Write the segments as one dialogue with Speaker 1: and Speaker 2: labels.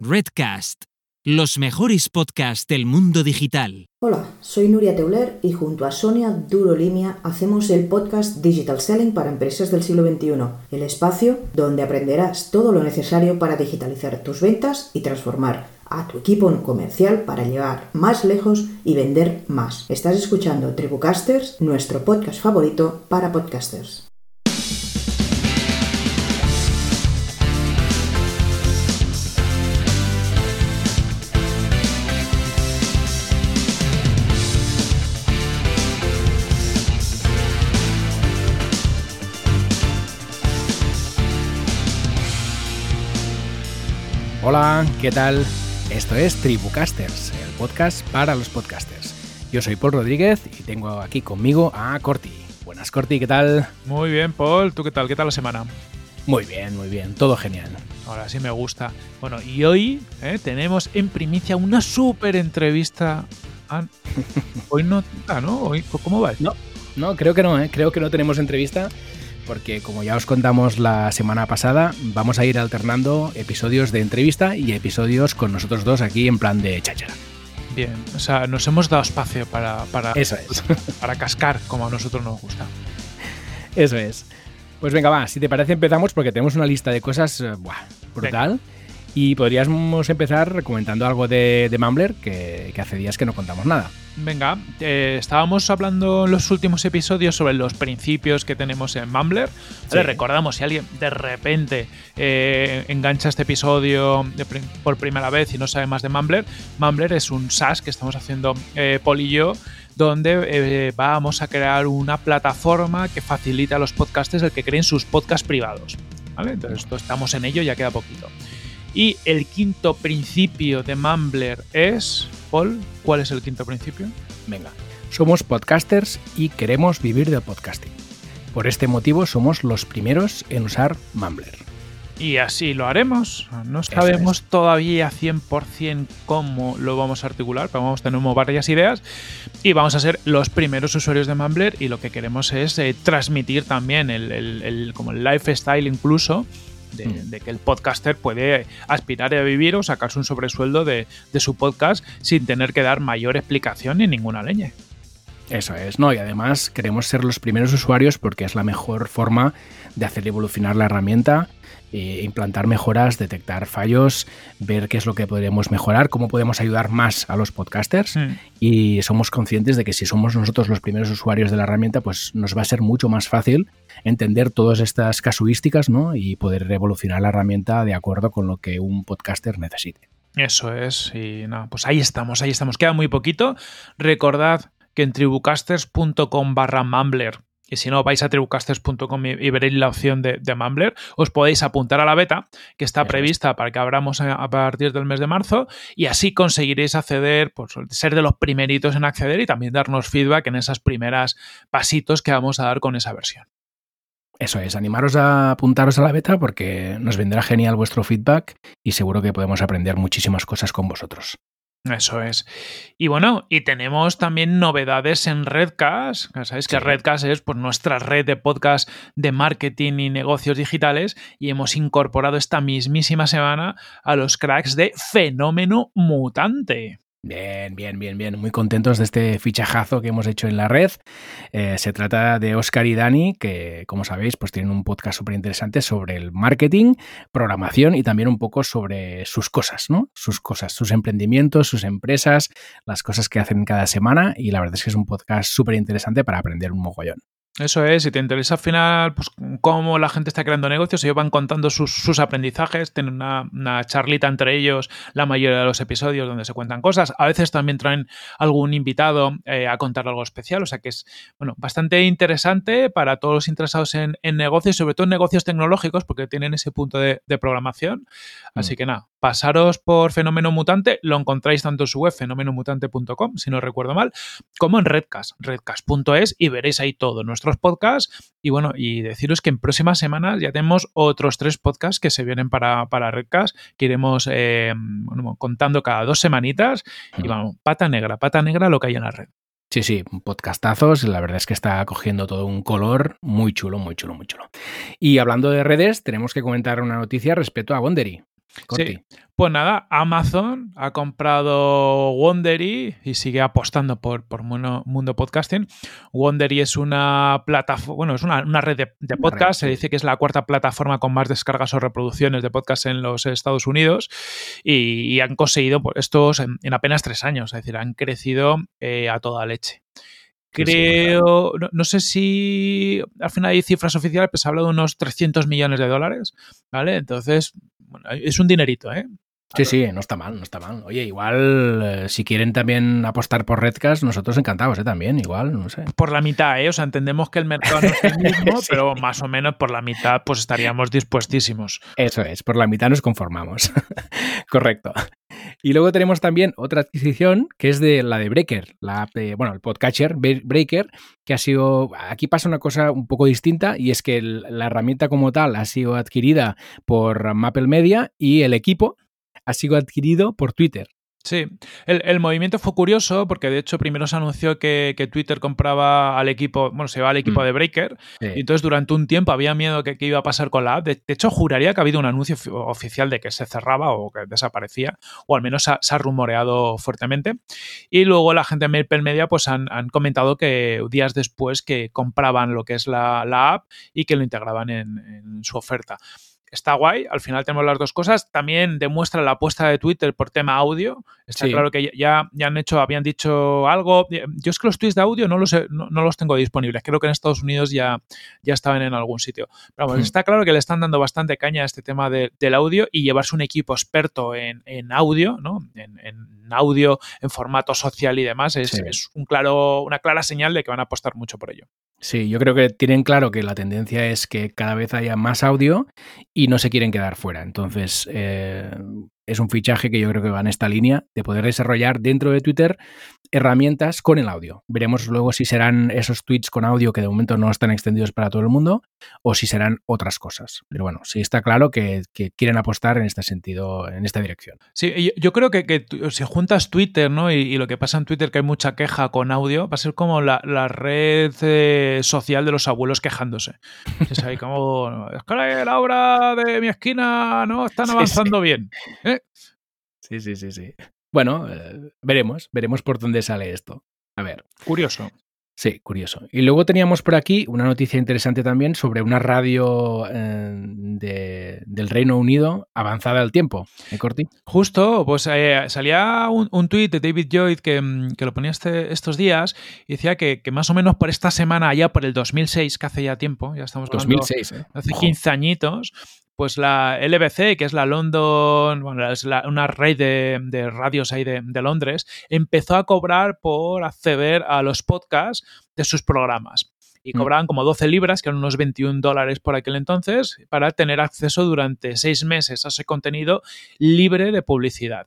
Speaker 1: Redcast, los mejores podcasts del mundo digital.
Speaker 2: Hola, soy Nuria Teuler y junto a Sonia Durolimia hacemos el podcast Digital Selling para empresas del siglo XXI, el espacio donde aprenderás todo lo necesario para digitalizar tus ventas y transformar a tu equipo comercial para llevar más lejos y vender más. Estás escuchando Tribucasters, nuestro podcast favorito para podcasters.
Speaker 3: Hola, ¿qué tal? Esto es Tribucasters, el podcast para los podcasters. Yo soy Paul Rodríguez y tengo aquí conmigo a Corti. Buenas, Corti, ¿qué tal?
Speaker 4: Muy bien, Paul. ¿Tú qué tal? ¿Qué tal la semana?
Speaker 3: Muy bien, muy bien, todo genial.
Speaker 4: Ahora sí me gusta. Bueno, y hoy eh, tenemos en primicia una súper entrevista. Ah, hoy no, ah, ¿no? Hoy, ¿Cómo va?
Speaker 3: No, no, creo que no, ¿eh? creo que no tenemos entrevista porque como ya os contamos la semana pasada, vamos a ir alternando episodios de entrevista y episodios con nosotros dos aquí en plan de cháchara.
Speaker 4: Bien, o sea, nos hemos dado espacio para, para,
Speaker 3: Eso es.
Speaker 4: para cascar como a nosotros nos gusta.
Speaker 3: Eso es. Pues venga, va, si te parece empezamos porque tenemos una lista de cosas eh, buah, brutal. Y podríamos empezar comentando algo de, de Mumbler, que, que hace días que no contamos nada.
Speaker 4: Venga, eh, estábamos hablando en los últimos episodios sobre los principios que tenemos en Mumbler.
Speaker 3: Sí.
Speaker 4: Recordamos, si alguien de repente eh, engancha este episodio de por primera vez y no sabe más de Mumbler, Mumbler es un SaaS que estamos haciendo eh, Paul y yo, donde eh, vamos a crear una plataforma que facilita a los podcasters el que creen sus podcasts privados. ¿vale? Entonces, esto estamos en ello, ya queda poquito. Y el quinto principio de Mumbler es. Paul, ¿cuál es el quinto principio?
Speaker 3: Venga, somos podcasters y queremos vivir del podcasting. Por este motivo somos los primeros en usar Mumbler.
Speaker 4: Y así lo haremos. No sabemos todavía 100% cómo lo vamos a articular, pero vamos, tenemos varias ideas y vamos a ser los primeros usuarios de Mumbler y lo que queremos es eh, transmitir también el, el- el- como el lifestyle incluso de,
Speaker 3: Mm.
Speaker 4: de que el podcaster puede aspirar a vivir o sacarse un sobresueldo de, de su podcast sin tener que dar mayor explicación ni ninguna leña.
Speaker 3: Eso es, ¿no? Y además queremos ser los primeros usuarios porque es la mejor forma de hacer evolucionar la herramienta, eh, implantar mejoras, detectar fallos, ver qué es lo que podríamos mejorar, cómo podemos ayudar más a los podcasters.
Speaker 4: Mm.
Speaker 3: Y somos conscientes de que si somos nosotros los primeros usuarios de la herramienta, pues nos va a ser mucho más fácil entender todas estas casuísticas, ¿no? Y poder evolucionar la herramienta de acuerdo con lo que un podcaster necesite.
Speaker 4: Eso es, y nada, pues ahí estamos, ahí estamos. Queda muy poquito. Recordad que en tribucasters.com barra Mumbler, y si no, vais a tribucasters.com y, y veréis la opción de, de Mumbler, os podéis apuntar a la beta, que está prevista para que abramos a, a partir del mes de marzo, y así conseguiréis acceder, pues ser de los primeritos en acceder y también darnos feedback en esas primeras pasitos que vamos a dar con esa versión.
Speaker 3: Eso es, animaros a apuntaros a la beta porque nos vendrá genial vuestro feedback y seguro que podemos aprender muchísimas cosas con vosotros.
Speaker 4: Eso es. Y bueno, y tenemos también novedades en Redcast. Ya Sabéis que
Speaker 3: Sí.
Speaker 4: Redcast es pues, nuestra red de podcast de marketing y negocios digitales y hemos incorporado esta mismísima semana a los cracks de Fenómeno Mutante.
Speaker 3: Bien, bien, bien, bien. Muy contentos de este fichajazo que hemos hecho en la red. Eh, se trata de Oscar y Dani, que como sabéis, pues tienen un podcast súper interesante sobre el marketing, programación y también un poco sobre sus cosas, ¿no? Sus cosas, sus emprendimientos, sus empresas, las cosas que hacen cada semana. Y la verdad es que es un podcast súper interesante para aprender un mogollón.
Speaker 4: Eso es, si te interesa al final pues, cómo la gente está creando negocios, ellos van contando sus, sus aprendizajes, tienen una, una charlita entre ellos la mayoría de los episodios donde se cuentan cosas. A veces también traen algún invitado eh, a contar algo especial, o sea que es bueno, bastante interesante para todos los interesados en, en negocios, sobre todo en negocios tecnológicos, porque tienen ese punto de, de programación. Así
Speaker 3: Mm.
Speaker 4: que nada, pasaros por Fenómeno Mutante, lo encontráis tanto en su web, fenomenomutante.com, si no recuerdo mal, como en Redcast, redcast.es, y veréis ahí todos nuestros podcasts. Y bueno, y deciros que en próximas semanas ya tenemos otros tres podcasts que se vienen para, para Redcast, que iremos eh, bueno, contando cada dos semanitas. Y vamos, pata negra, pata negra lo que hay en la red.
Speaker 3: Sí, sí, podcastazos. La verdad es que está cogiendo todo un color muy chulo, muy chulo, muy chulo. Y hablando de redes, tenemos que comentar una noticia respecto a Wondery. Corti.
Speaker 4: Pues nada, Amazon ha comprado Wondery y sigue apostando por, por Mundo Podcasting. Wondery es una plataforma, bueno, es una, red de, podcast. Se dice que es la cuarta plataforma con más descargas o reproducciones de podcast en los Estados Unidos y, han conseguido pues, estos en, apenas tres años. Es decir, han crecido eh, a toda leche. Creo, no, sé si al final hay cifras oficiales, pero se habla de unos 300 millones de dólares, ¿vale? Entonces, bueno, es un dinerito, ¿eh?
Speaker 3: Sí, sí, no está mal, no está mal. Oye, igual eh, si quieren también apostar por Redcast, nosotros encantados, ¿eh? También, igual, no sé.
Speaker 4: Por la mitad, ¿eh? O sea, entendemos que el mercado no es el mismo, pero más o menos por la mitad pues estaríamos dispuestísimos.
Speaker 3: Eso es, por la mitad nos conformamos. Correcto. Y luego tenemos también otra adquisición que es de la de Breaker, la app bueno, el podcatcher Breaker, que ha sido, aquí pasa una cosa un poco distinta y es que la herramienta como tal ha sido adquirida por Maple Media y el equipo ha sido adquirido por Twitter.
Speaker 4: Sí, el, movimiento fue curioso porque de hecho primero se anunció que, Twitter compraba al equipo, bueno, se va al equipo mm. de Breaker y entonces durante un tiempo había miedo que, iba a pasar con la app. De, hecho, juraría que ha habido un anuncio oficial de que se cerraba o que desaparecía, o al menos se ha rumoreado fuertemente. Y luego la gente de Maple Media pues han, comentado que días después que compraban lo que es la, app y que lo integraban en su oferta está guay, al final tenemos las dos cosas. También demuestra la apuesta de Twitter por tema audio. Está claro que ya, ya han hecho, habían dicho algo. Yo es que los tweets de audio no los, no, los tengo disponibles. Creo que en Estados Unidos ya, ya estaban en algún sitio. Pero hmm. está claro que le están dando bastante caña a este tema del audio y llevarse un equipo experto en, audio, ¿no? En, audio, en formato social y demás, es, es un claro, una clara señal de que van a apostar mucho por ello.
Speaker 3: Sí, yo creo que tienen claro que la tendencia es que cada vez haya más audio y no se quieren quedar fuera. Entonces, eh, es un fichaje que yo creo que va en esta línea de poder desarrollar dentro de Twitter herramientas con el audio. Veremos luego si serán esos tweets con audio que de momento no están extendidos para todo el mundo o si serán otras cosas. Pero bueno, sí está claro que, quieren apostar en este sentido, en esta dirección.
Speaker 4: Sí, yo creo que, si juntas Twitter ¿no? Y, lo que pasa en Twitter, que hay mucha queja con audio, va a ser como la, red eh, social de los abuelos quejándose. Es ahí como, es que la obra de mi esquina no están avanzando bien. ¿eh?
Speaker 3: Sí, sí, sí, sí. Bueno, eh, veremos, veremos por dónde sale esto. A ver.
Speaker 4: Curioso.
Speaker 3: Sí, curioso. Y luego teníamos por aquí una noticia interesante también sobre una radio eh, del Reino Unido avanzada al tiempo. ¿Eh, Corti?
Speaker 4: Justo, pues eh, salía un, un tuit de David Lloyd que, mm, lo ponía este, estos días y decía que, más o menos por esta semana, ya por el 2006, que hace ya tiempo, ya estamos
Speaker 3: hablando 2006,
Speaker 4: hace 15 añitos, pues la LBC, que es la London, bueno, es una red de, radios ahí de, Londres, empezó a cobrar por acceder a los podcasts de sus programas. Y mm. cobraban como 12 libras, que eran unos 21 dólares por aquel entonces, para tener acceso durante seis meses a ese contenido libre de publicidad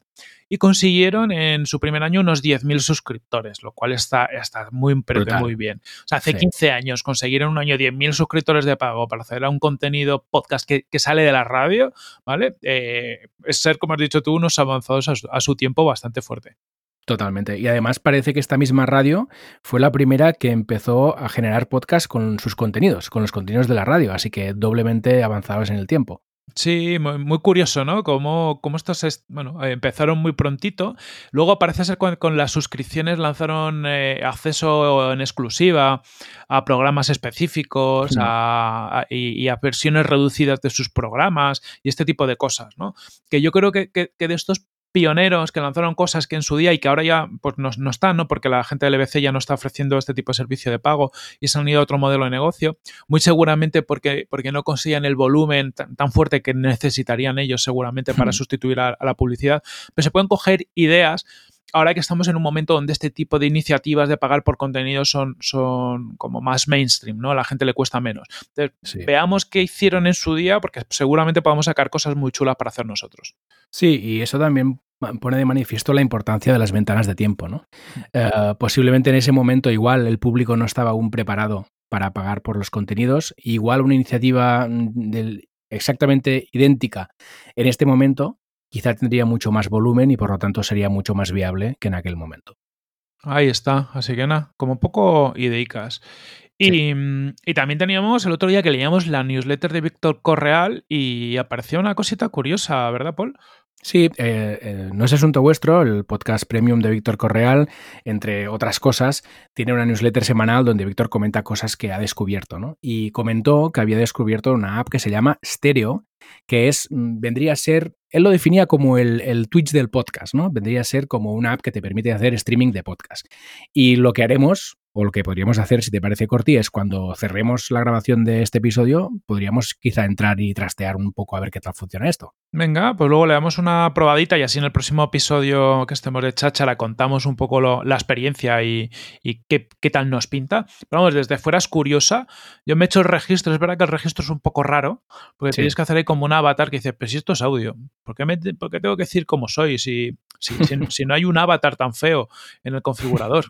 Speaker 4: y consiguieron en su primer año unos 10.000 suscriptores, lo cual está, está muy, muy bien. O sea, hace 15 años consiguieron un año 10.000 suscriptores de pago para hacer un contenido podcast que, sale de la radio, ¿vale? Eh, es ser, como has dicho tú, unos avanzados a su, tiempo bastante fuerte.
Speaker 3: Totalmente. Y además parece que esta misma radio fue la primera que empezó a generar podcast con sus contenidos, con los contenidos de la radio, así que doblemente avanzados en el tiempo.
Speaker 4: Sí, muy, curioso, ¿no? Como, estos bueno, empezaron muy prontito. Luego parece ser con, con las suscripciones lanzaron eh, acceso en exclusiva a programas específicos y, a versiones reducidas de sus programas y este tipo de cosas, ¿no? Que yo creo que, que de estos pioneros que lanzaron cosas que en su día y que ahora ya pues, no, están, ¿no? porque la gente del LBC ya no está ofreciendo este tipo de servicio de pago y se han ido a otro modelo de negocio, muy seguramente porque, porque no consiguen el volumen tan, fuerte que necesitarían ellos seguramente para hmm. sustituir a, la publicidad, pero se pueden coger ideas ahora que estamos en un momento donde este tipo de iniciativas de pagar por contenido son, son como más mainstream, ¿no? A la gente le cuesta menos. Entonces, veamos qué hicieron en su día, porque seguramente podemos sacar cosas muy chulas para hacer nosotros.
Speaker 3: Sí, y eso también pone de manifiesto la importancia de las ventanas de tiempo, ¿no? Eh, posiblemente en ese momento igual el público no estaba aún preparado para pagar por los contenidos. Igual una iniciativa mm, exactamente idéntica en este momento quizá tendría mucho más volumen y por lo tanto sería mucho más viable que en aquel momento.
Speaker 4: Ahí está, así que nada, como poco ideicas. Y, y, también teníamos el otro día que leíamos la newsletter de Víctor Correal y apareció una cosita curiosa, ¿verdad, Paul?
Speaker 3: Sí, eh, eh, no es asunto vuestro, el podcast premium de Víctor Correal, entre otras cosas, tiene una newsletter semanal donde Víctor comenta cosas que ha descubierto, ¿no? Y comentó que había descubierto una app que se llama Stereo, que es, mm, vendría a ser, él lo definía como el, el Twitch del podcast, ¿no? Vendría a ser como una app que te permite hacer streaming de podcast. Y lo que haremos, o lo que podríamos hacer, si te parece, Corti, es cuando cerremos la grabación de este episodio, podríamos quizá entrar y trastear un poco a ver qué tal funciona esto.
Speaker 4: Venga, pues luego le damos una probadita y así en el próximo episodio que estemos de cháchara contamos un poco lo, la experiencia y, y qué, qué, tal nos pinta. Pero vamos, desde fuera es curiosa. Yo me he hecho el registro, es verdad que el registro es un poco raro, porque sí. tienes que hacer ahí como un avatar que dice, pero si esto es audio, ¿por qué, me, por qué tengo que decir cómo soy si, si, si, si no hay un avatar tan feo en el configurador?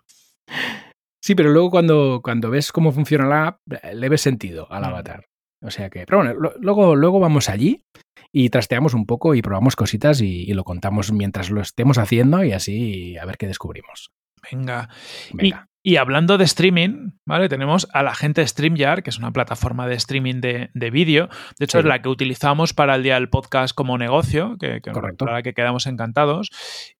Speaker 3: Sí, pero luego cuando, cuando ves cómo funciona la app, le ves sentido al avatar. O sea que, pero bueno, lo, luego, luego vamos allí y trasteamos un poco y probamos cositas y, y, lo contamos mientras lo estemos haciendo y así a ver qué descubrimos.
Speaker 4: Venga. Venga. Y, hablando de streaming, ¿vale? Tenemos a la gente de StreamYard, que es una plataforma de streaming de, de vídeo. De hecho, sí. es la que utilizamos para el día del podcast como negocio, que, que
Speaker 3: Correcto.
Speaker 4: para la que quedamos encantados.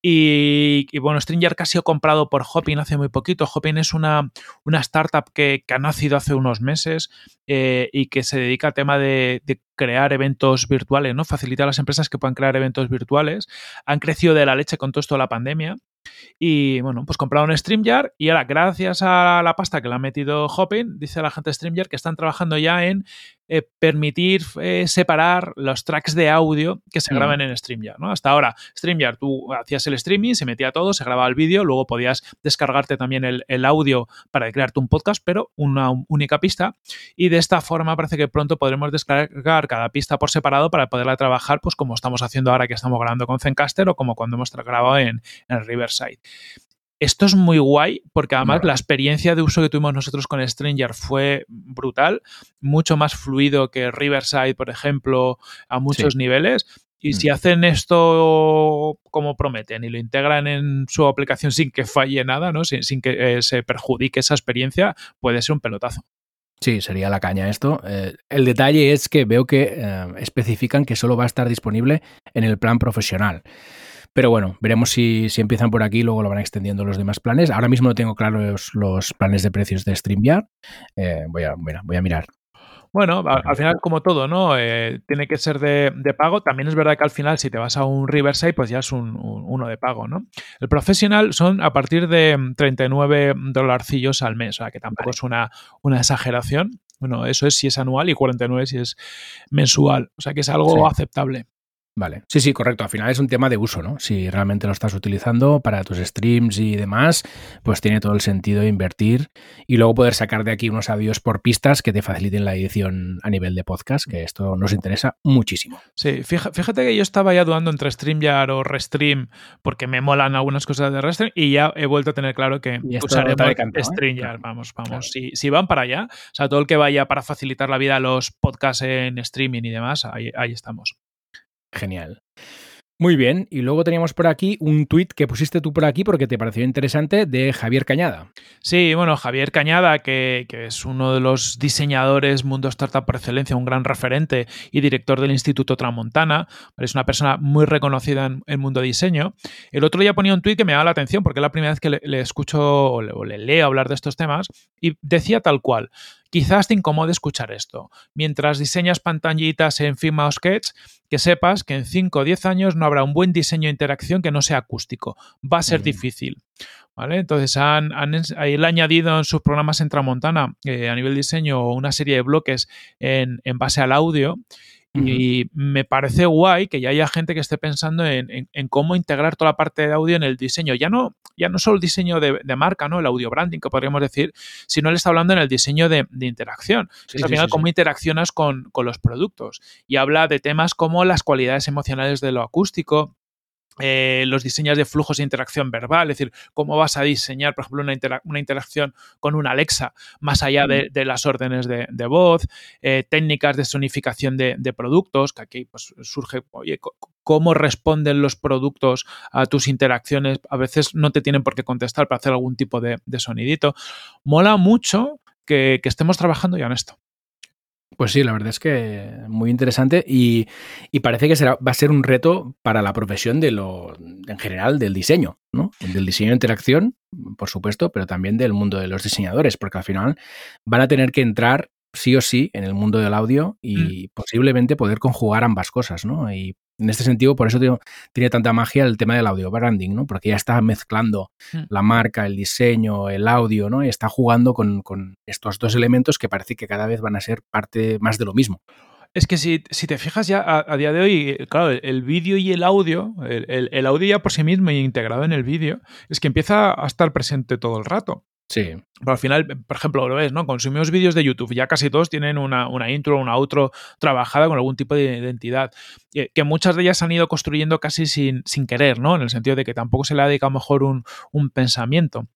Speaker 4: Y, y, bueno, StreamYard que ha sido comprado por Hopin hace muy poquito. Hopin es una, una startup que, que ha nacido hace unos meses eh, y que se dedica al tema de, de, crear eventos virtuales, ¿no? Facilitar a las empresas que puedan crear eventos virtuales. Han crecido de la leche con todo esto de la pandemia. Y bueno, pues compraron StreamYard y ahora, gracias a la pasta que le ha metido Hopin, dice la gente de StreamYard que están trabajando ya en eh, permitir eh, separar los tracks de audio que se graban en StreamYard. ¿no? Hasta ahora, StreamYard, tú hacías el streaming, se metía todo, se grababa el vídeo, luego podías descargarte también el, el, audio para crearte un podcast, pero una única pista. Y de esta forma parece que pronto podremos descargar cada pista por separado para poderla trabajar, pues como estamos haciendo ahora que estamos grabando con Zencaster o como cuando hemos grabado en, en Riverside. Esto es muy guay porque además no. la experiencia de uso que tuvimos nosotros con Stranger fue brutal, mucho más fluido que Riverside, por ejemplo, a muchos sí. niveles. Y mm. si hacen esto como prometen y lo integran en su aplicación sin que falle nada, ¿no? sin, sin que eh, se perjudique esa experiencia, puede ser un pelotazo.
Speaker 3: Sí, sería la caña esto. Eh, el detalle es que veo que eh, especifican que solo va a estar disponible en el plan profesional. Pero bueno, veremos si, si, empiezan por aquí y luego lo van extendiendo los demás planes. Ahora mismo no tengo claros los, los planes de precios de StreamYard. Eh, voy, a, bueno, voy a mirar.
Speaker 4: Bueno, al, al, final, como todo, ¿no? Eh, tiene que ser de, de, pago. También es verdad que al final, si te vas a un Riverside, pues ya es un, un, uno de pago, ¿no? El profesional son a partir de 39 dolarcillos al mes, o sea, que tampoco vale. es una, una exageración. Bueno, eso es si es anual y 49 si es mensual. O sea, que es algo sí. aceptable.
Speaker 3: Vale, sí, sí, correcto. Al final es un tema de uso, ¿no? Si realmente lo estás utilizando para tus streams y demás, pues tiene todo el sentido invertir y luego poder sacar de aquí unos audios por pistas que te faciliten la edición a nivel de podcast, que esto nos interesa muchísimo.
Speaker 4: Sí, fíjate que yo estaba ya dudando entre StreamYard o Restream porque me molan algunas cosas de Restream y ya he vuelto a tener claro que usaré
Speaker 3: ¿eh?
Speaker 4: StreamYard. Vamos, vamos. Claro. Si, si, van para allá, o sea, todo el que vaya para facilitar la vida a los podcasts en streaming y demás, ahí, ahí estamos.
Speaker 3: Genial. Muy bien, y luego teníamos por aquí un tuit que pusiste tú por aquí porque te pareció interesante de Javier Cañada.
Speaker 4: Sí, bueno, Javier Cañada, que, es uno de los diseñadores mundo startup por excelencia, un gran referente y director del Instituto Tramontana, es una persona muy reconocida en el mundo diseño. El otro día ponía un tuit que me daba la atención porque es la primera vez que le, le escucho o le, o le leo hablar de estos temas y decía tal cual. Quizás te incomode escuchar esto. Mientras diseñas pantallitas en Figma o Sketch, que sepas que en 5 o 10 años no habrá un buen diseño de interacción que no sea acústico. Va a ser difícil. ¿Vale? Entonces, han, han, él ha añadido en sus programas en Tramontana, eh, a nivel diseño, una serie de bloques en, en base al audio y me parece guay que ya haya gente que esté pensando en, en, en, cómo integrar toda la parte de audio en el diseño. Ya no, ya no solo el diseño de, de, marca, ¿no? El audio branding, que podríamos decir, sino él está hablando en el diseño de, de interacción. Sí, es, al final, sí, cómo interaccionas con, con los productos. Y habla de temas como las cualidades emocionales de lo acústico, eh, los diseños de flujos de interacción verbal, es decir, cómo vas a diseñar, por ejemplo, una, intera una interacción con una Alexa más allá de, de las órdenes de, de voz, eh, técnicas de sonificación de, de, productos, que aquí pues, surge, oye, cómo responden los productos a tus interacciones, a veces no te tienen por qué contestar para hacer algún tipo de, de sonidito. Mola mucho que, estemos trabajando ya en esto.
Speaker 3: Pues sí, la verdad es que muy interesante y, parece que será, va a ser un reto para la profesión de lo, en general del diseño, ¿no? Del diseño de interacción, por supuesto, pero también del mundo de los diseñadores, porque al final van a tener que entrar sí o sí en el mundo del audio y mm. posiblemente poder conjugar ambas cosas, ¿no? Y en este sentido, por eso tiene, tanta magia el tema del audio branding, ¿no? Porque ya está mezclando mm. la marca, el diseño, el audio, ¿no? Y está jugando con, estos dos elementos que parece que cada vez van a ser parte más de lo mismo.
Speaker 4: Es que si, te fijas ya a, día de hoy, claro, el, vídeo y el audio, el, el, audio ya por sí mismo y integrado en el vídeo, es que empieza a estar presente todo el rato.
Speaker 3: Sí.
Speaker 4: Pero al final, por ejemplo, lo ves, ¿no? Consumimos vídeos de YouTube, ya casi todos tienen una, intro, una outro trabajada con algún tipo de identidad, que muchas de ellas han ido construyendo casi sin, sin querer, ¿no? En el sentido de que tampoco se le ha dedicado mejor un, un pensamiento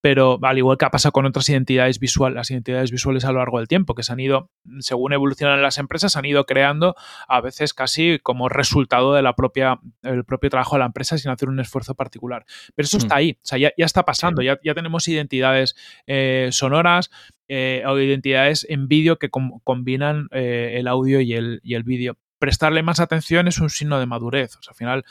Speaker 4: pero al igual que ha pasado con otras identidades visuales, las identidades visuales a lo largo del tiempo, que se han ido, según evolucionan las empresas, han ido creando a veces casi como resultado de la propia, el propio trabajo de la empresa sin hacer un esfuerzo particular. Pero eso está mm. ahí, o sea, ya, está pasando, ya, ya, tenemos identidades eh, sonoras eh, o identidades en vídeo que combinan eh, el audio y el, y el vídeo. Prestarle más atención es un signo de madurez. O sea, al final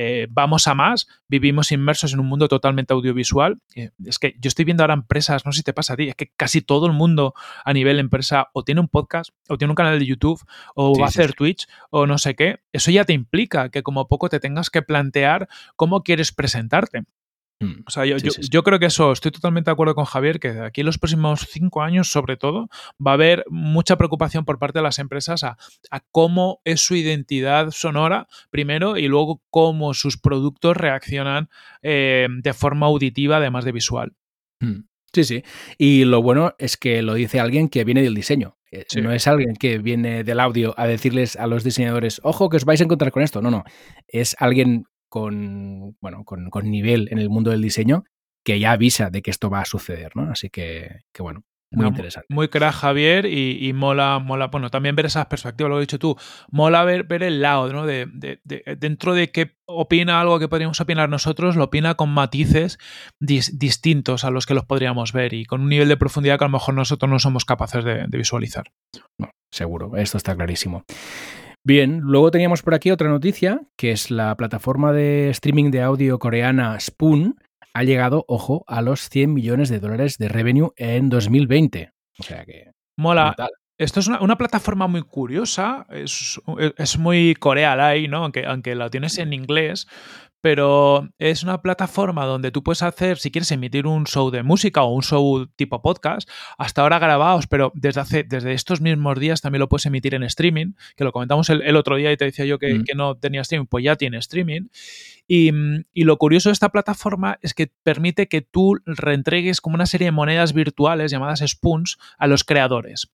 Speaker 4: eh, vamos a más, vivimos inmersos en un mundo totalmente audiovisual. Eh, es que yo estoy viendo ahora empresas, no sé si te pasa a ti, es que casi todo el mundo a nivel empresa o tiene un podcast, o tiene un canal de YouTube, o va a hacer Twitch, o no sé qué. Eso ya te implica que como poco te tengas que plantear cómo quieres presentarte. Mm. O sea, yo, creo que eso, estoy totalmente de acuerdo con Javier, que aquí en los próximos cinco años, sobre todo, va a haber mucha preocupación por parte de las empresas a, cómo es su identidad sonora, primero, y luego cómo sus productos reaccionan eh, de forma auditiva, además de visual.
Speaker 3: Mm. Sí, sí. Y lo bueno es que lo dice alguien que viene del diseño. Eh, no es alguien que viene del audio a decirles a los diseñadores, ojo, que os vais a encontrar con esto. No, no. Es alguien con, bueno, con, nivel en el mundo del diseño que ya avisa de que esto va a suceder, ¿no? Así que, que bueno, muy interesante.
Speaker 4: Muy crack Javier y, mola, mola, bueno, también ver esas perspectivas, lo he dicho tú, mola ver, ver el lado, ¿no? De, dentro de que opina algo que podríamos opinar nosotros, lo opina con matices distintos a los que los podríamos ver y con un nivel de profundidad que a lo mejor nosotros no somos capaces de, visualizar.
Speaker 3: seguro, esto está clarísimo. Bien, luego teníamos por aquí otra noticia, que es la plataforma de streaming de audio coreana Spoon ha llegado, ojo, a los 100 millones de dólares de revenue en 2020. O sea que...
Speaker 4: Mola. Esto es una, plataforma muy curiosa, es, muy Corea ¿no? Aunque, aunque la tienes en inglés, pero es una plataforma donde tú puedes hacer, si quieres emitir un show de música o un show tipo podcast, hasta ahora grabados, pero desde hace, desde estos mismos días también lo puedes emitir en streaming, que lo comentamos el, otro día y te decía yo que, mm. que, no tenía streaming, pues ya tiene streaming. Y, y, lo curioso de esta plataforma es que permite que tú reentregues como una serie de monedas virtuales llamadas spoons a los creadores.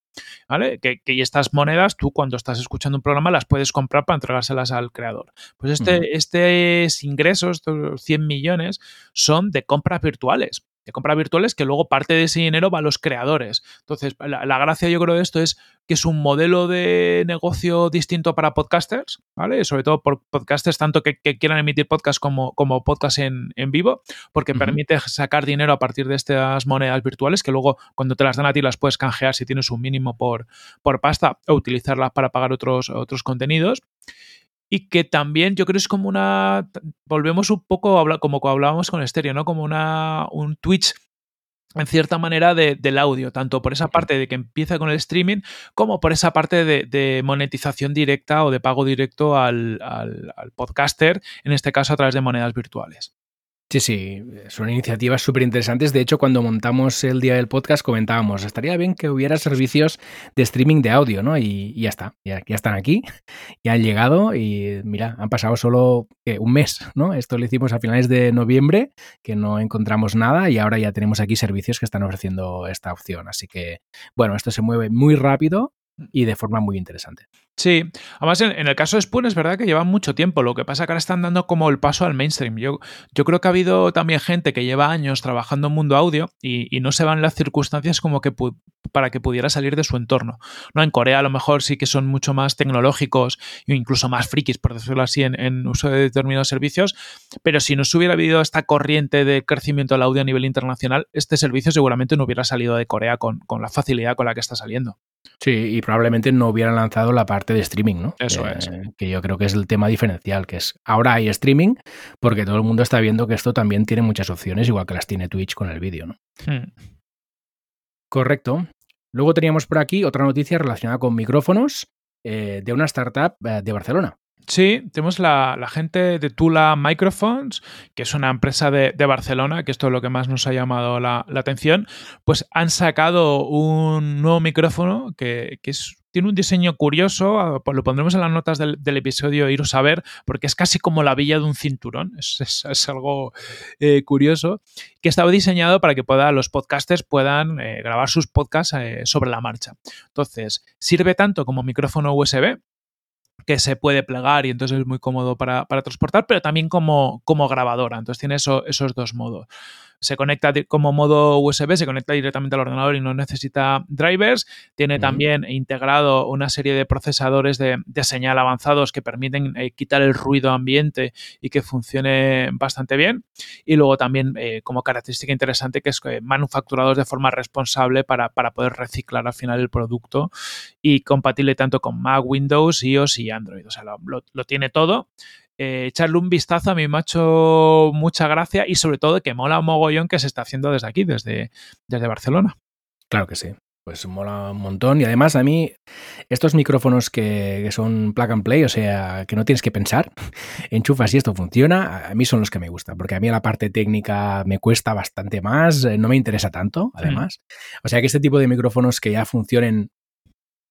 Speaker 4: ¿Vale? Que, que, estas monedas tú cuando estás escuchando un programa las puedes comprar para entregárselas al creador. Pues este, este ingresos, estos 100 millones, son de compras virtuales de compras virtuales que luego parte de ese dinero va a los creadores. Entonces, la, gracia yo creo de esto es que es un modelo de negocio distinto para podcasters, ¿vale? Sobre todo por podcasters tanto que, quieran emitir podcast como, como podcast en, vivo, porque permite sacar dinero a partir de estas monedas virtuales que luego cuando te las dan a ti las puedes canjear si tienes un mínimo por, por pasta o utilizarlas para pagar otros, otros contenidos y que también yo creo es como una, volvemos un poco a como hablábamos con Estéreo, ¿no? Como una, un Twitch en cierta manera del audio, tanto por esa parte de que empieza con el streaming como por esa parte de, monetización directa o de pago directo al, al podcaster, en este caso a través de monedas virtuales.
Speaker 3: Sí, sí, son iniciativas súper interesantes. De hecho, cuando montamos el día del podcast comentábamos, estaría bien que hubiera servicios de streaming de audio, ¿no? Y, ya está, ya, están aquí, ya han llegado y mira, han pasado solo un mes, ¿no? Esto lo hicimos a finales de noviembre, que no encontramos nada y ahora ya tenemos aquí servicios que están ofreciendo esta opción. Así que, bueno, esto se mueve muy rápido y de forma muy interesante.
Speaker 4: Sí, además en, el caso de Spoon es verdad que llevan mucho tiempo, lo que pasa que ahora están dando como el paso al mainstream. Yo, yo creo que ha habido también gente que lleva años trabajando en mundo audio y, no se van las circunstancias como que para que pudiera salir de su entorno. ¿no? En Corea a lo mejor sí que son mucho más tecnológicos e incluso más frikis, por decirlo así, en, uso de determinados servicios, pero si no se hubiera habido esta corriente de crecimiento del audio a nivel internacional, este servicio seguramente no hubiera salido de Corea con, con la facilidad con la que está saliendo.
Speaker 3: Sí, y probablemente no hubieran lanzado la parte de streaming, ¿no?
Speaker 4: Eso
Speaker 3: eh,
Speaker 4: es.
Speaker 3: Que yo creo que es el tema diferencial, que es ahora hay streaming, porque todo el mundo está viendo que esto también tiene muchas opciones, igual que las tiene Twitch con el vídeo, ¿no? Hmm. Correcto. Luego teníamos por aquí otra noticia relacionada con micrófonos eh, de una startup eh, de Barcelona.
Speaker 4: Sí, tenemos la, gente de Tula Microphones, que es una empresa de, Barcelona, que esto es lo que más nos ha llamado la, atención, pues han sacado un nuevo micrófono que, tiene un diseño curioso, ah, pues lo pondremos en las notas del, episodio, iros a ver, porque es casi como la villa de un cinturón, es, algo eh, curioso, que estaba diseñado para que pueda, los podcasters puedan eh, grabar sus podcasts eh, sobre la marcha. Entonces, sirve tanto como micrófono USB, que se puede plegar y entonces es muy cómodo para, transportar, pero también como, como grabadora. Entonces tiene esos dos modos se conecta como modo USB, se conecta directamente al ordenador y no necesita drivers. Tiene también integrado una serie de procesadores de, señal avanzados que permiten eh, quitar el ruido ambiente y que funcione bastante bien. Y luego también eh, como característica interesante que es que manufacturados de forma responsable para, poder reciclar al final el producto y compatible tanto con Mac, Windows, iOS y Android. O sea, lo tiene todo eh, echarle un vistazo a mi macho mucha gracia y sobre todo que mola un mogollón que se está haciendo desde aquí, desde, desde Barcelona.
Speaker 3: Claro que sí. Pues mola un montón. Y además a mí, estos micrófonos que, son plug and play, o sea, que no tienes que pensar, enchufas y esto funciona, a mí son los que me gustan, porque a mí la parte técnica me cuesta bastante más, eh, no me interesa tanto, además. O sea que este tipo de micrófonos que ya funcionen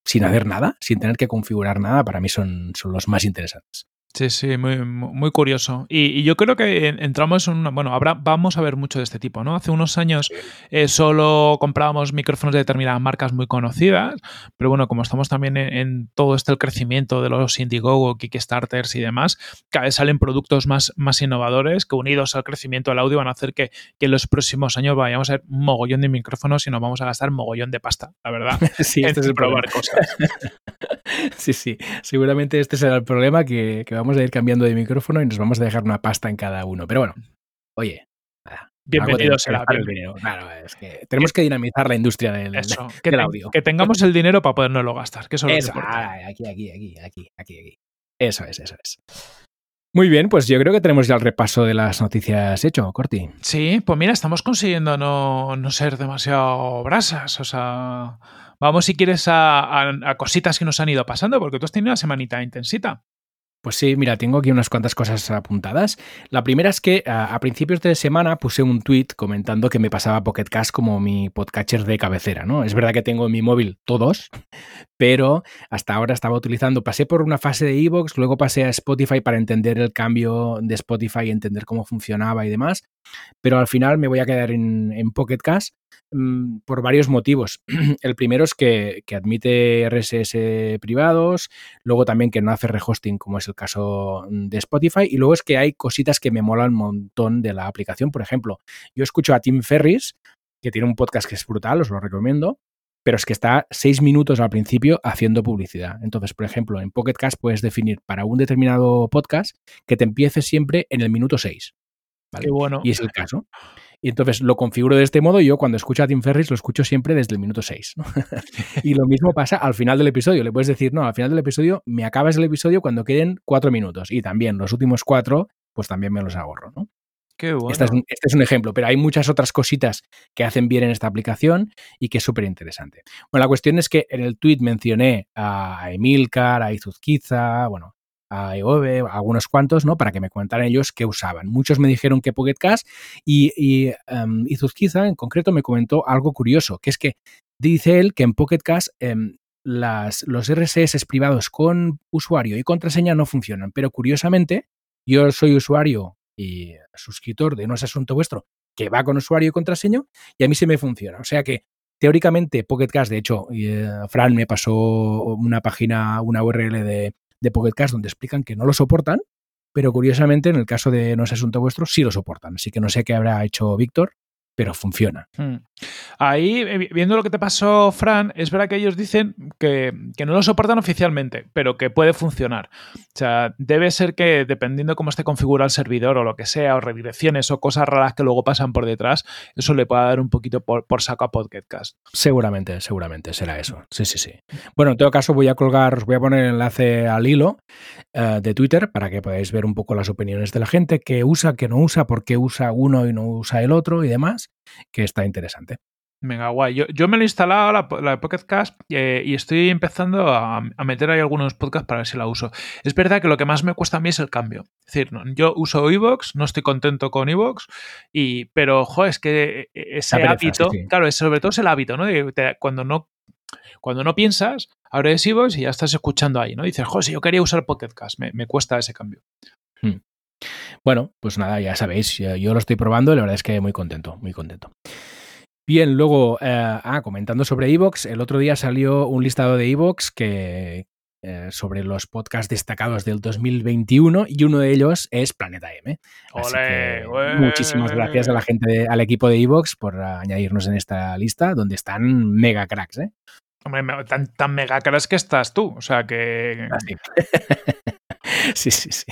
Speaker 3: sin hacer nada, sin tener que configurar nada, para mí son, son los más interesantes.
Speaker 4: Sí, sí, muy, muy curioso. Y, yo creo que entramos en una. Bueno, habrá, vamos a ver mucho de este tipo, ¿no? Hace unos años eh, solo comprábamos micrófonos de determinadas marcas muy conocidas, pero bueno, como estamos también en, todo este el crecimiento de los Indiegogo, Kickstarters y demás, cada vez salen productos más, más innovadores que unidos al crecimiento del audio van a hacer que, en los próximos años vayamos a ver mogollón de micrófonos y nos vamos a gastar mogollón de pasta, la verdad.
Speaker 3: sí, este es el probar cosas. sí, sí. Seguramente este será el problema que, que vamos a ir cambiando de micrófono y nos vamos a dejar una pasta en cada uno. Pero bueno, oye,
Speaker 4: Bienvenido será.
Speaker 3: Claro, es que tenemos que dinamizar la industria del, audio.
Speaker 4: Que tengamos el dinero para podernoslo gastar. Que eso,
Speaker 3: eso aquí, aquí, aquí, aquí, aquí, aquí. Eso es, eso es. Muy bien, pues yo creo que tenemos ya el repaso de las noticias hecho, Corti.
Speaker 4: Sí, pues mira, estamos consiguiendo no, no ser demasiado brasas. O sea, vamos si quieres a, a, cositas que nos han ido pasando, porque tú has tenido una semanita intensita.
Speaker 3: Pues sí, mira, tengo aquí unas cuantas cosas apuntadas. La primera es que a, principios de semana puse un tweet comentando que me pasaba Pocket Cast como mi podcatcher de cabecera, ¿no? Es verdad que tengo en mi móvil todos, pero hasta ahora estaba utilizando, pasé por una fase de Evox, luego pasé a Spotify para entender el cambio de Spotify, entender cómo funcionaba y demás, pero al final me voy a quedar en, en Pocket Cast Mm, por varios motivos. El primero es que, admite RSS privados, luego también que no hace rehosting, como es el caso mm, de Spotify, y luego es que hay cositas que me molan un montón de la aplicación. Por ejemplo, yo escucho a Tim Ferris, que tiene un podcast que es brutal, os lo recomiendo, pero es que está seis minutos al principio haciendo publicidad. Entonces, por ejemplo, en Pocket Cast puedes definir para un determinado podcast que te empiece siempre en el minuto 6.
Speaker 4: Qué bueno.
Speaker 3: Y es el caso. Y entonces lo configuro de este modo y yo cuando escucho a Tim Ferris lo escucho siempre desde el minuto 6. y lo mismo pasa al final del episodio. Le puedes decir, no, al final del episodio me acabas el episodio cuando queden cuatro minutos. Y también los últimos cuatro, pues también me los ahorro, ¿no?
Speaker 4: Qué bueno.
Speaker 3: Este es, un, este es, un, ejemplo, pero hay muchas otras cositas que hacen bien en esta aplicación y que es súper interesante. Bueno, la cuestión es que en el tweet mencioné a Emilcar, a Izuzquiza, bueno, a EOB, algunos cuantos, ¿no? Para que me comentaran ellos qué usaban. Muchos me dijeron que Pocket Cast y, y um, en concreto me comentó algo curioso, que es que dice él que en Pocket Cast em, las, los RSS privados con usuario y contraseña no funcionan, pero curiosamente yo soy usuario y suscriptor de No es Asunto Vuestro que va con usuario y contraseña y a mí se me funciona. O sea que teóricamente Pocket Cast, de hecho, eh, Fran me pasó una página, una URL de, de Pocket Cast donde explican que no lo soportan, pero curiosamente en el caso de No es asunto vuestro sí lo soportan. Así que no sé qué habrá hecho Víctor, pero funciona. Hmm.
Speaker 4: Ahí, eh, viendo lo que te pasó, Fran, es verdad que ellos dicen que, no lo soportan oficialmente, pero que puede funcionar. O sea, debe ser que dependiendo de cómo esté configurado el servidor o lo que sea, o redirecciones o cosas raras que luego pasan por detrás, eso le pueda dar un poquito por, saco a Podcast.
Speaker 3: Seguramente, seguramente será eso. Sí, sí, sí. Bueno, en todo caso voy a colgar, os voy a poner el enlace al hilo eh, de Twitter para que podáis ver un poco las opiniones de la gente, qué usa, qué no usa, por qué usa uno y no usa el otro y demás que está interesante.
Speaker 4: Venga, guay. Yo, me lo he instalado, la, la Pocket Cast, eh, y estoy empezando a, meter ahí algunos podcasts para ver si la uso. Es verdad que lo que más me cuesta a mí es el cambio. Es decir, yo uso Evox, no estoy contento con Evox, y, pero, jo, es que ese hábito, claro, sobre todo es el hábito, ¿no? cuando no cuando no piensas, abres Evox y ya estás escuchando ahí, ¿no? dices, jo, si yo quería usar Pocket Cast, me, cuesta ese cambio. Hmm.
Speaker 3: Bueno, pues nada, ya sabéis, yo lo estoy probando y la verdad es que muy contento, muy contento. Bien, luego, eh, ah, comentando sobre Evox, el otro día salió un listado de Evox que, eh, sobre los podcasts destacados del 2021 y uno de ellos es Planeta M. Así que muchísimas gracias a la gente, al equipo de Evox por añadirnos en esta lista donde están mega cracks. ¿eh?
Speaker 4: Hombre, tan, tan mega cracks que estás tú, o sea que...
Speaker 3: sí, sí, sí.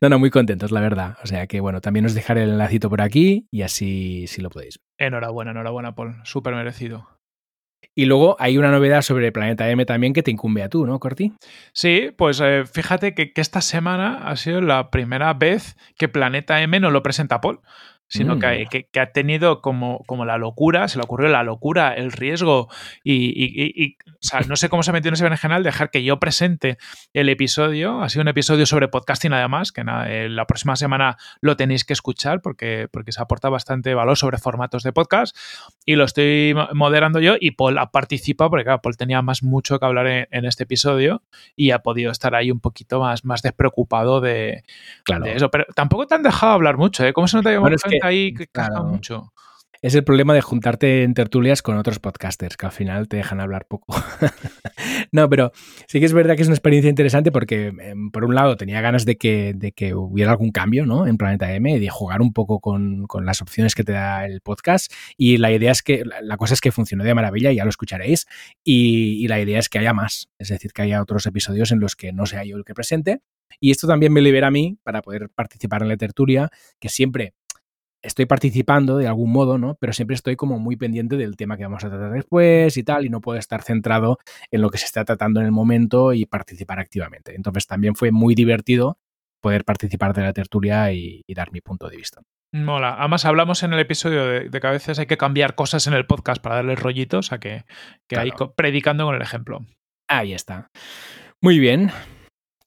Speaker 3: No, no, muy contentos, la verdad. O sea que, bueno, también os dejaré el enlacito por aquí y así si lo podéis.
Speaker 4: Enhorabuena, enhorabuena, Paul. Súper merecido.
Speaker 3: Y luego hay una novedad sobre Planeta M también que te incumbe a tú, ¿no, Corti?
Speaker 4: Sí, pues eh, fíjate que, que, esta semana ha sido la primera vez que Planeta M no lo presenta Paul sino mm. que, que, ha tenido como, como la locura, se le ocurrió la locura, el riesgo y, o sea, no sé cómo se ha metido en ese general dejar que yo presente el episodio. Ha sido un episodio sobre podcasting además, que eh, la próxima semana lo tenéis que escuchar porque, porque se aporta bastante valor sobre formatos de podcast y lo estoy moderando yo y Paul ha participado porque claro, Paul tenía más mucho que hablar en, este episodio y ha podido estar ahí un poquito más, más despreocupado de, eso. Pero tampoco te han dejado hablar mucho, ¿eh? ¿Cómo se nota ahí que mucho.
Speaker 3: Es el problema de juntarte en tertulias con otros podcasters, que al final te dejan hablar poco. no, pero sí que es verdad que es una experiencia interesante porque, em, por un lado, tenía ganas de que, de que hubiera algún cambio ¿no? en Planeta M, de jugar un poco con, con, las opciones que te da el podcast. Y la idea es que, la cosa es que funcionó de maravilla, ya lo escucharéis. Y, y la idea es que haya más, es decir, que haya otros episodios en los que no sea yo el que presente. Y esto también me libera a mí para poder participar en la tertulia, que siempre estoy participando de algún modo, ¿no? Pero siempre estoy como muy pendiente del tema que vamos a tratar después y tal, y no puedo estar centrado en lo que se está tratando en el momento y participar activamente. Entonces también fue muy divertido poder participar de la tertulia y, dar mi punto de vista.
Speaker 4: Mola. Además, hablamos en el episodio de, que a veces hay que cambiar cosas en el podcast para darle rollitos, a que, que hay predicando con el ejemplo.
Speaker 3: Ahí está. Muy bien.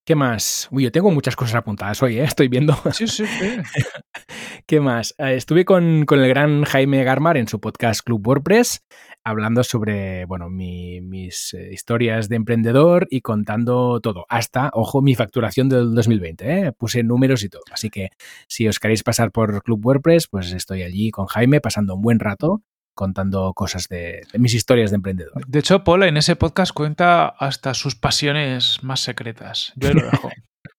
Speaker 3: ¿Qué más? Uy, yo tengo muchas cosas apuntadas hoy, ¿eh? estoy viendo.
Speaker 4: Sí, sí, sí.
Speaker 3: ¿Qué más? Eh, estuve con, el gran Jaime Garmar en su podcast Club WordPress, hablando sobre, bueno, mis eh, historias de emprendedor y contando todo, hasta, ojo, mi facturación del 2020, ¿eh? Puse números y todo. Así que si os queréis pasar por Club WordPress, pues estoy allí con Jaime pasando un buen rato contando cosas de, mis historias de emprendedor.
Speaker 4: De hecho, Paul en ese podcast cuenta hasta sus pasiones más secretas. Yo lo dejo.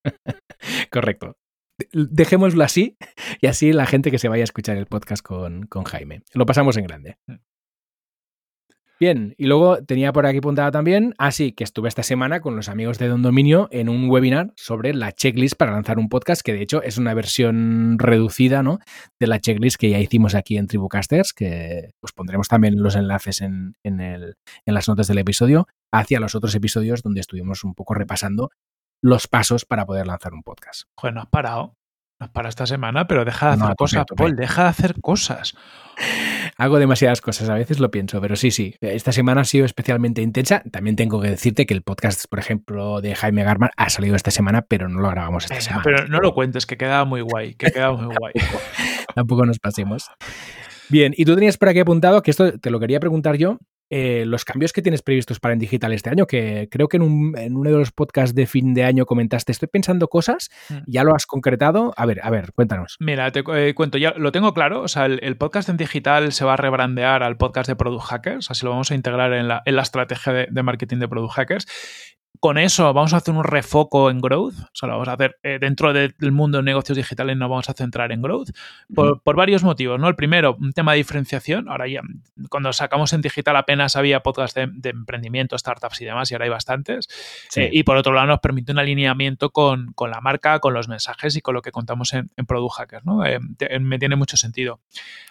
Speaker 3: Correcto. Dejémoslo así y así la gente que se vaya a escuchar el podcast con, con Jaime. Lo pasamos en grande. Bien, y luego tenía por aquí apuntada también, así ah, que estuve esta semana con los amigos de Don Dominio en un webinar sobre la checklist para lanzar un podcast, que de hecho es una versión reducida ¿no? de la checklist que ya hicimos aquí en Tribucasters, que os pondremos también los enlaces en, el, en las notas del episodio, hacia los otros episodios donde estuvimos un poco repasando los pasos para poder lanzar un podcast.
Speaker 4: No has parado. Parado esta semana, pero deja de hacer cosas, Paul, deja de hacer cosas.
Speaker 3: Hago demasiadas cosas, a veces lo pienso, pero sí, sí. Esta semana ha sido especialmente intensa. También tengo que decirte que el podcast, por ejemplo, de Jaime Garman ha salido esta semana, pero no lo grabamos esta semana.
Speaker 4: Pero no lo cuentes, que quedaba muy guay, que quedaba muy guay.
Speaker 3: Tampoco nos pasemos. Bien, y tú tenías por aquí apuntado, que esto te lo quería preguntar yo, eh, los cambios que tienes previstos para en digital este año, que creo que en, uno de los podcasts de fin de año comentaste, estoy pensando cosas, mm. ya lo has concretado. A ver, a ver, cuéntanos.
Speaker 4: Mira, te eh, cuento, ya lo tengo claro, o sea, el, podcast en digital se va a rebrandear al podcast de Product Hackers, así lo vamos a integrar en la, estrategia de, de marketing de Product Hackers con eso vamos a hacer un refoco en growth, o sea, lo vamos a hacer eh, dentro del mundo de negocios digitales, nos vamos a centrar en growth, por, varios motivos, ¿no? El primero, un tema de diferenciación, ahora ya, cuando sacamos en digital apenas había podcast de, emprendimiento, startups y demás, y ahora hay bastantes, eh, y por otro lado nos permite un alineamiento con, la marca, con los mensajes y con lo que contamos en, Product Hackers, ¿no? Eh, me tiene mucho sentido.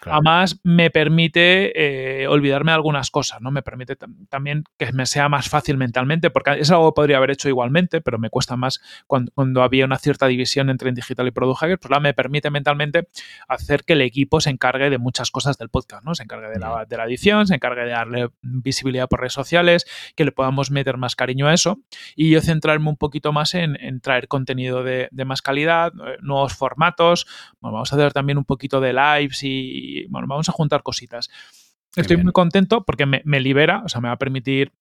Speaker 4: Además, me permite olvidarme de algunas cosas, ¿no? Me permite también que me sea más fácil mentalmente, porque es algo podría haber hecho igualmente, pero me cuesta más cuando, había una cierta división entre digital y product hacker, pues la me permite mentalmente hacer que el equipo se encargue de muchas cosas del podcast, ¿no? Se encargue de la, de la edición, se encargue de darle visibilidad por redes sociales, que le podamos meter más cariño a eso y yo centrarme un poquito más en, traer contenido de, más calidad, eh, nuevos formatos, vamos a hacer también un poquito de lives y bueno, vamos a juntar cositas. Estoy muy contento porque me, me, libera, o sea, me va a permitir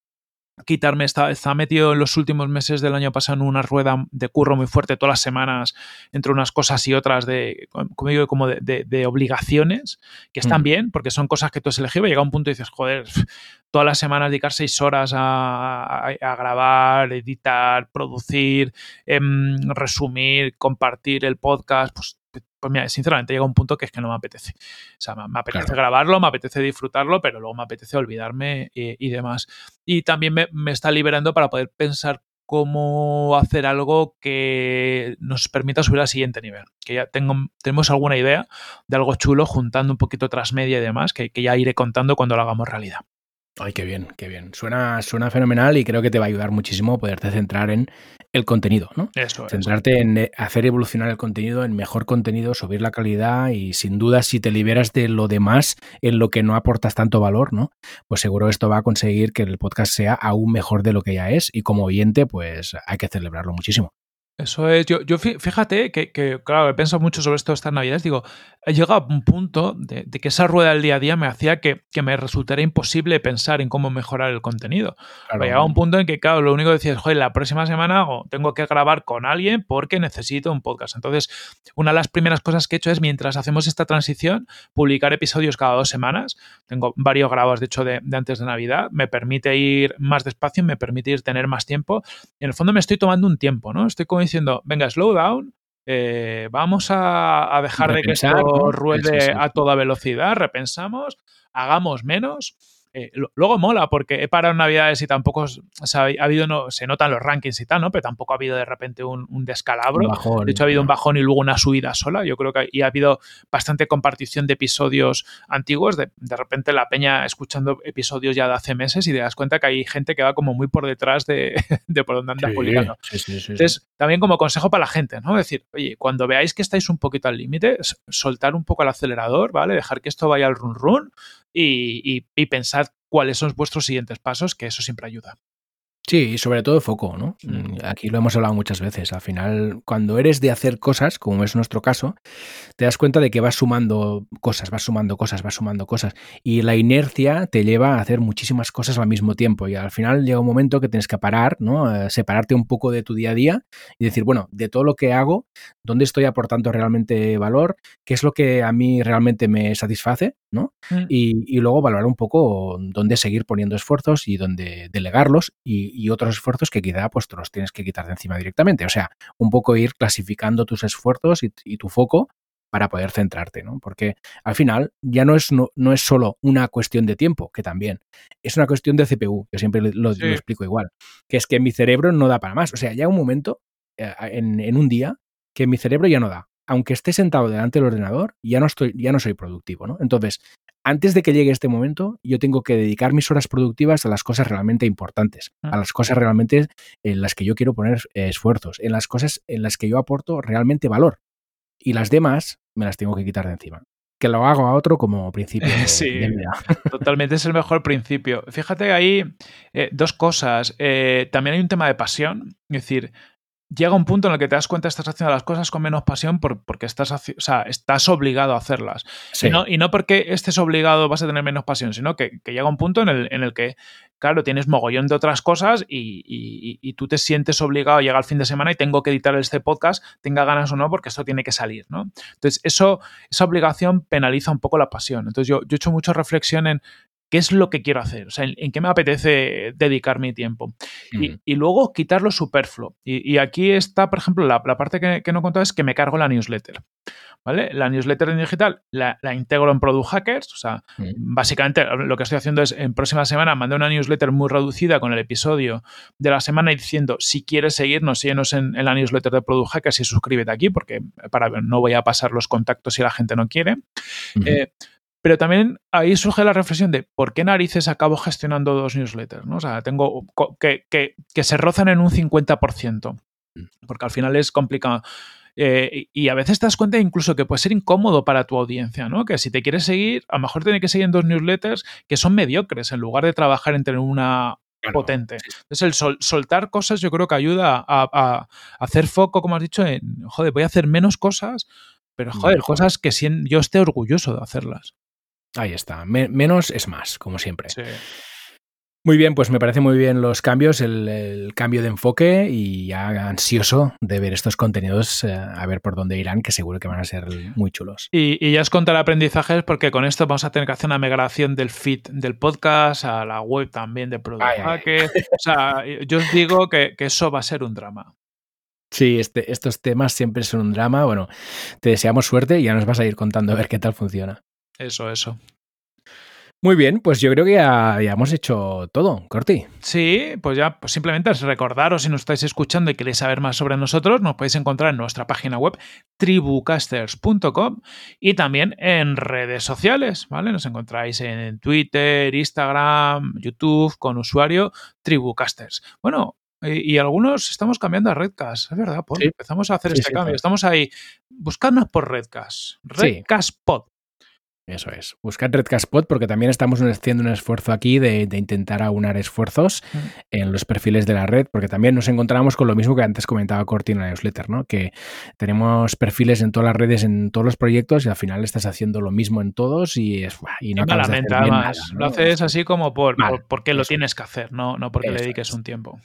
Speaker 4: quitarme, está, está metido en los últimos meses del año pasado en una rueda de curro muy fuerte todas las semanas entre unas cosas y otras de, como digo, como de, obligaciones, que están mm. bien, porque son cosas que tú has elegido y llega un punto y dices, joder, todas las semanas dedicar seis horas a, grabar, editar, producir, em, resumir, compartir el podcast, pues pues mira, sinceramente llega un punto que es que no me apetece. O sea, me, apetece grabarlo, me apetece disfrutarlo, pero luego me apetece olvidarme y, demás. Y también me, está liberando para poder pensar cómo hacer algo que nos permita subir al siguiente nivel. Que ya tengo, tenemos alguna idea de algo chulo juntando un poquito transmedia y demás, que, que ya iré contando cuando lo hagamos realidad.
Speaker 3: Ay, qué bien, qué bien. Suena, suena fenomenal y creo que te va a ayudar muchísimo poderte centrar en el contenido, ¿no?
Speaker 4: Eso.
Speaker 3: Centrarte en eh, hacer evolucionar el contenido, en mejor contenido, subir la calidad y sin duda si te liberas de lo demás en lo que no aportas tanto valor, ¿no? Pues seguro esto va a conseguir que el podcast sea aún mejor de lo que ya es y como oyente pues hay que celebrarlo muchísimo.
Speaker 4: Eso es, yo, yo fíjate que, que, claro, he pensado mucho sobre esto estas navidades, digo, he llegado a un punto de, que esa rueda del día a día me hacía que, me resultara imposible pensar en cómo mejorar el contenido. Claro. Llegaba un punto en que, claro, lo único que decía es, joder, la próxima semana tengo que grabar con alguien porque necesito un podcast. Entonces, una de las primeras cosas que he hecho es, mientras hacemos esta transición, publicar episodios cada dos semanas. Tengo varios grabados, de hecho, de, de antes de Navidad. Me permite ir más despacio, me permite ir tener más tiempo. Y en el fondo me estoy tomando un tiempo, ¿no? Estoy como diciendo, venga, slow down, eh, vamos a, dejar de que esto ruede a toda velocidad, repensamos, hagamos menos eh, luego mola porque he parado en Navidades y tampoco ha habido, no, se notan los rankings y tal, ¿no? Pero tampoco ha habido de repente un, descalabro. de hecho, ha habido un bajón y luego una subida sola. Yo creo que y ha habido bastante compartición de episodios antiguos. De, repente la peña escuchando episodios ya de hace meses y te das cuenta que hay gente que va como muy por detrás de, por donde anda publicando. Entonces, también como consejo para la gente, ¿no? Decir, oye, cuando veáis que estáis un poquito al límite, soltar un poco el acelerador, ¿vale? Dejar que esto vaya al run run y, y, pensad cuáles son vuestros siguientes pasos, que eso siempre ayuda.
Speaker 3: Sí, y sobre todo foco, ¿no? Mm. Mm, aquí lo hemos hablado muchas veces. Al final, cuando eres de hacer cosas, como es nuestro caso, te das cuenta de que vas sumando cosas, vas sumando cosas, vas sumando cosas. Y la inercia te lleva a hacer muchísimas cosas al mismo tiempo. Y al final llega un momento que tienes que parar, ¿no? Separarte un poco de tu día a día y decir, bueno, de todo lo que hago, ¿dónde estoy aportando realmente valor? ¿Qué es lo que a mí realmente me satisface? ¿No? Mm. Y, luego valorar un poco dónde seguir poniendo esfuerzos y dónde delegarlos y, otros esfuerzos que quizá pues te los tienes que quitar de encima directamente. O sea, un poco ir clasificando tus esfuerzos y, tu foco para poder centrarte, ¿no? Porque al final ya no es, no, es solo una cuestión de tiempo, que también es una cuestión de CPU, yo siempre lo, explico igual, que es que mi cerebro no da para más. O sea, ya un momento eh, en, en un día que mi cerebro ya no da aunque esté sentado delante del ordenador, ya no, estoy, ya no soy productivo, ¿no? Entonces, antes de que llegue este momento, yo tengo que dedicar mis horas productivas a las cosas realmente importantes, a ah. las cosas realmente en las que yo quiero poner eh, esfuerzos, en las cosas en las que yo aporto realmente valor. Y las demás me las tengo que quitar de encima. Que lo hago a otro como principio.
Speaker 4: sí, totalmente es el mejor principio. Fíjate ahí eh, dos cosas. Eh, también hay un tema de pasión. Es decir, llega un punto en el que te das cuenta que estás haciendo las cosas con menos pasión porque estás, o sea, estás obligado a hacerlas. Y, no, y, no, porque estés obligado vas a tener menos pasión, sino que, llega un punto en el, en el, que, claro, tienes mogollón de otras cosas y, y, tú te sientes obligado a llegar al fin de semana y tengo que editar este podcast, tenga ganas o no, porque esto tiene que salir, ¿no? Entonces, eso, esa obligación penaliza un poco la pasión. Entonces, yo, yo he hecho mucha reflexión en qué es lo que quiero hacer, o sea, en, qué me apetece dedicar mi tiempo. y, luego quitar lo superfluo. Y, aquí está, por ejemplo, la, parte que, que, no contaba es que me cargo la newsletter. ¿Vale? La newsletter en digital la, integro en Product Hackers. O sea, básicamente lo que estoy haciendo es en próxima semana mandé una newsletter muy reducida con el episodio de la semana y diciendo si quieres seguirnos, síguenos en, en la newsletter de Product Hackers y suscríbete aquí, porque para no voy a pasar los contactos si la gente no quiere. Pero también ahí surge la reflexión de por qué narices acabo gestionando dos newsletters, ¿no? O sea, tengo que, que, se rozan en un 50%, mm. porque al final es complicado. Eh, y a veces te das cuenta incluso que puede ser incómodo para tu audiencia, ¿no? Que si te quieres seguir, a lo mejor tiene que seguir en dos newsletters que son mediocres en lugar de trabajar entre una potente. Entonces, el soltar cosas yo creo que ayuda a, a, hacer foco, como has dicho, en, joder, voy a hacer menos cosas, pero joder, cosas que yo esté orgulloso de hacerlas.
Speaker 3: Ahí está. menos es más, como siempre. Muy bien, pues me parece muy bien los cambios, el, cambio de enfoque y ya ansioso de ver estos contenidos, eh, a ver por dónde irán, que seguro que van a ser muy chulos.
Speaker 4: Y, ya os contaré aprendizajes porque con esto vamos a tener que hacer una migración del feed del podcast a la web también de Product O sea, yo os digo que, eso va a ser un drama.
Speaker 3: Sí, este, estos temas siempre son un drama. Bueno, te deseamos suerte y ya nos vas a ir contando a ver qué tal funciona.
Speaker 4: Eso, eso.
Speaker 3: Muy bien, pues yo creo que ya, hemos hecho todo, Corti.
Speaker 4: Sí, pues ya pues simplemente recordaros si nos estáis escuchando y queréis saber más sobre nosotros, nos podéis encontrar en nuestra página web tribucasters.com y también en redes sociales, ¿vale? Nos encontráis en Twitter, Instagram, YouTube con usuario Tribucasters. Bueno, y, algunos estamos cambiando a Redcast, es verdad, empezamos a hacer este cambio. Estamos ahí, buscadnos por Redcast, Redcast Pod.
Speaker 3: Eso es. Buscar Redcastpod porque también estamos haciendo un esfuerzo aquí de, intentar aunar esfuerzos en los perfiles de la red, porque también nos encontramos con lo mismo que antes comentaba Corti en la newsletter, ¿no? Que tenemos perfiles en todas las redes, en todos los proyectos y al final estás haciendo lo mismo en todos y es y
Speaker 4: no más. Lo haces así como por, porque lo tienes que hacer, no, no porque le dediques un tiempo.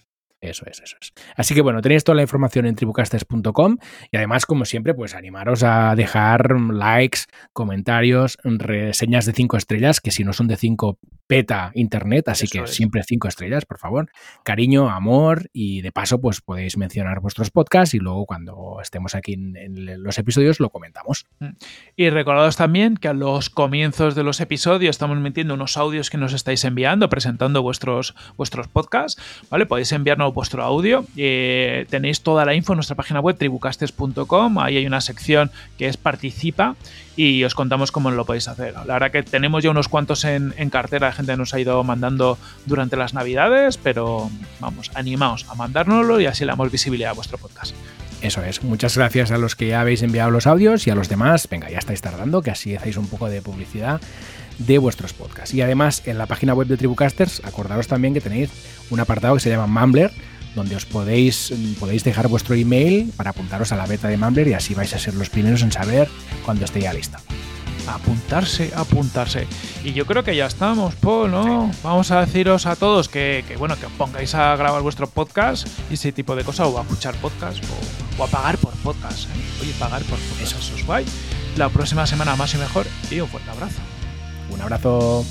Speaker 3: Eso es, eso es. Así que bueno, tenéis toda la información en tribucasters.com y además, como siempre, pues animaros a dejar likes, comentarios, reseñas de cinco estrellas, que si no son de cinco, peta internet, así que siempre cinco estrellas, por favor. Cariño, amor y de paso, pues podéis mencionar vuestros podcasts y luego cuando estemos aquí en, los episodios lo comentamos. Mm.
Speaker 4: Y recordados también que a los comienzos de los episodios estamos metiendo unos audios que nos estáis enviando, presentando vuestros, vuestros podcasts, ¿vale? Podéis enviarnos vuestro audio. Eh, tenéis toda la info en nuestra página web tribucastes.com. Ahí hay una sección que es participa y os contamos cómo lo podéis hacer. La verdad que tenemos ya unos cuantos en, cartera, la gente nos ha ido mandando durante las navidades, pero vamos, animaos a mandárnoslo y así le damos visibilidad a vuestro podcast.
Speaker 3: Eso es. Muchas gracias a los que ya habéis enviado los audios y a los demás. Venga, ya estáis tardando, que así hacéis un poco de publicidad de vuestros podcasts. Y además, en la página web de Tribucasters, acordaros también que tenéis un apartado que se llama Mumbler, donde os podéis, podéis dejar vuestro email para apuntaros a la beta de Mumbler y así vais a ser los primeros en saber cuando esté ya lista.
Speaker 4: Apuntarse, apuntarse. Y yo creo que ya estamos, Paul, ¿no? Vamos a deciros a todos que, bueno, que pongáis a grabar vuestro podcast y ese tipo de cosas, o a escuchar podcast, o, a pagar por podcast. ¿eh? Oye, pagar por podcast, eso es guay. La próxima semana más y mejor y un fuerte abrazo.
Speaker 3: Abrazo.